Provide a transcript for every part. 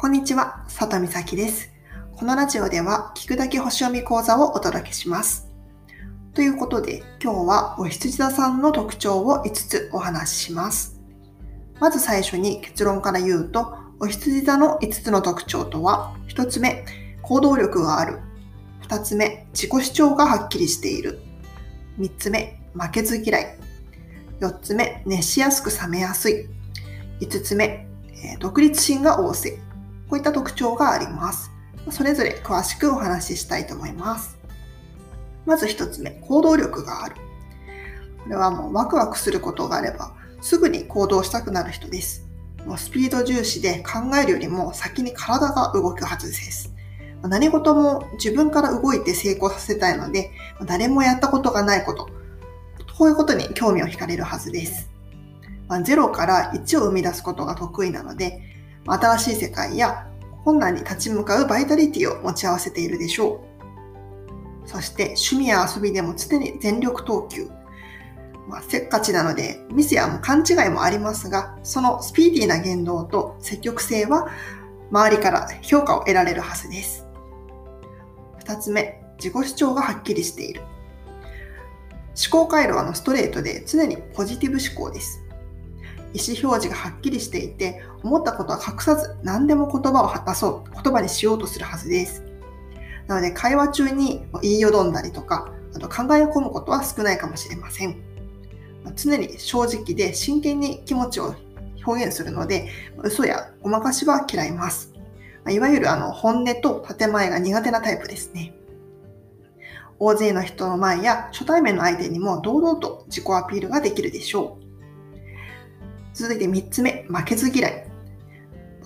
こんにちは、佐藤美咲です。このラジオでは、聞くだけ星読み講座をお届けします。ということで、今日はお羊座さんの特徴を5つお話しします。まず最初に結論から言うと、お羊座の5つの特徴とは、1つ目、行動力がある。2つ目、自己主張がはっきりしている。3つ目、負けず嫌い。4つ目、熱しやすく冷めやすい。5つ目、独立心が旺盛。こういった特徴があります。それぞれ詳しくお話ししたいと思います。まず1つ目、行動力がある。これはもうワクワクすることがあれば、すぐに行動したくなる人です。もうスピード重視で考えるよりも先に体が動くはずです。何事も自分から動いて成功させたいので、誰もやったことがないこと、こういうことに興味を惹かれるはずです。0から1を生み出すことが得意なので、新しい世界や困難に立ち向かうバイタリティを持ち合わせているでしょう。そして趣味や遊びでも常に全力投球。まあ、せっかちなのでミスや勘違いもありますが、そのスピーディーな言動と積極性は周りから評価を得られるはずです。2つ目、自己主張がはっきりしている。思考回路はのストレートで常にポジティブ思考です。意思表示がはっきりしていて、思ったことは隠さず何でも言葉を出そう、言葉にしようとするはずです。なので会話中に言いよどんだりとか、あと考え込むことは少ないかもしれません。常に正直で真剣に気持ちを表現するので、嘘やごまかしは嫌います。いわゆるあの本音と建前が苦手なタイプですね。大勢の人の前や初対面の相手にも堂々と自己アピールができるでしょう。続いて3つ目、負けず嫌い。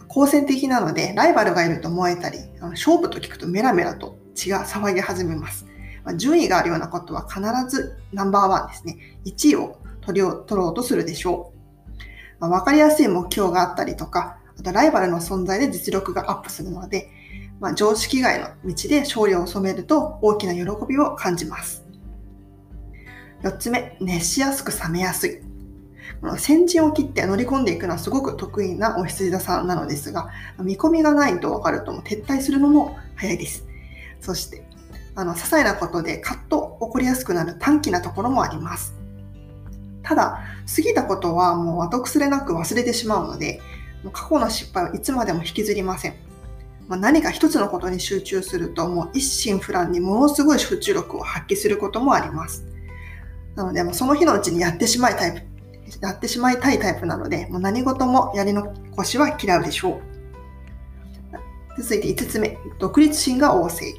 好戦的なので、ライバルがいると思えたり、勝負と聞くとメラメラと血が騒ぎ始めます。順位があるようなことは必ずナンバーワンですね。1位を取り取ろうとするでしょう。まあ、分かりやすい目標があったりとか、あとライバルの存在で実力がアップするので、まあ、常識外の道で勝利を収めると大きな喜びを感じます。4つ目、熱しやすく冷めやすい。先陣を切って乗り込んでいくのはすごく得意なお羊座さんなのですが、見込みがないと分かると撤退するのも早いです。そして、あの、些細なことでカッと起こりやすくなる短気なところもあります。ただ、過ぎたことはもう後腐れなく忘れてしまうので、過去の失敗はいつまでも引きずりません。ま、何か一つのことに集中すると、もう一心不乱にものすごい集中力を発揮することもあります。なので、もうその日のうちにやってしまいタイプやってしまいたいタイプなので、もう何事もやり残しは嫌うでしょう。続いて5つ目、独立心が旺盛。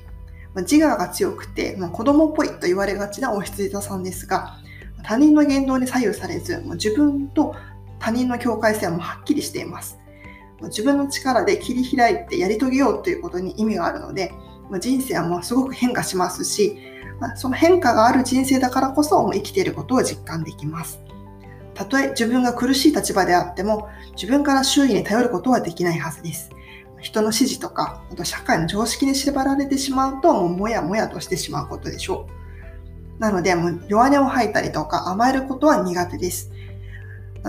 自我が強くて、まあ、子供っぽいと言われがちなお羊座さんですが、他人の言動に左右されず、もう自分と他人の境界線はもはっきりしています。自分の力で切り開いてやり遂げようということに意味があるので、人生はもうすごく変化しますし、その変化がある人生だからこそ生きていることを実感できます。たとえ自分が苦しい立場であっても、自分から周囲に頼ることはできないはずです。人の指示とか、あと社会の常識に縛られてしまうと、もうもやもやとしてしまうことでしょう。なので、もう弱音を吐いたりとか甘えることは苦手です。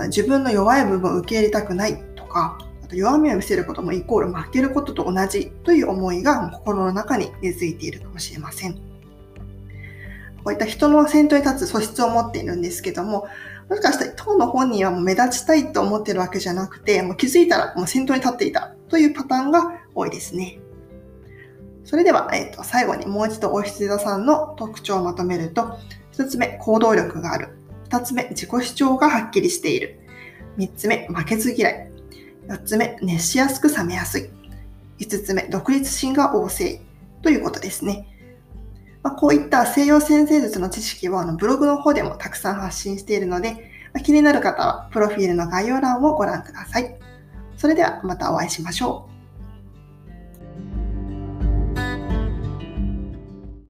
自分の弱い部分を受け入れたくないとか、あと弱みを見せることもイコール負けることと同じという思いが心の中に根付いているかもしれません。こういった人の先頭に立つ素質を持っているんですけども、もしかしたら当の本人はもう目立ちたいと思ってるわけじゃなくて、もう気づいたらもう先頭に立っていたというパターンが多いですね。それでは、えー、と最後にもう一度お羊座さんの特徴をまとめると、一つ目、行動力がある。二つ目、自己主張がはっきりしている。三つ目、負けず嫌い。四つ目、熱しやすく冷めやすい。五つ目、独立心が旺盛。ということですね。まあ、こういった西洋先生術の知識をあのブログの方でもたくさん発信しているので、まあ、気になる方はプロフィールの概要欄をご覧ください。それではまたお会いしましょう。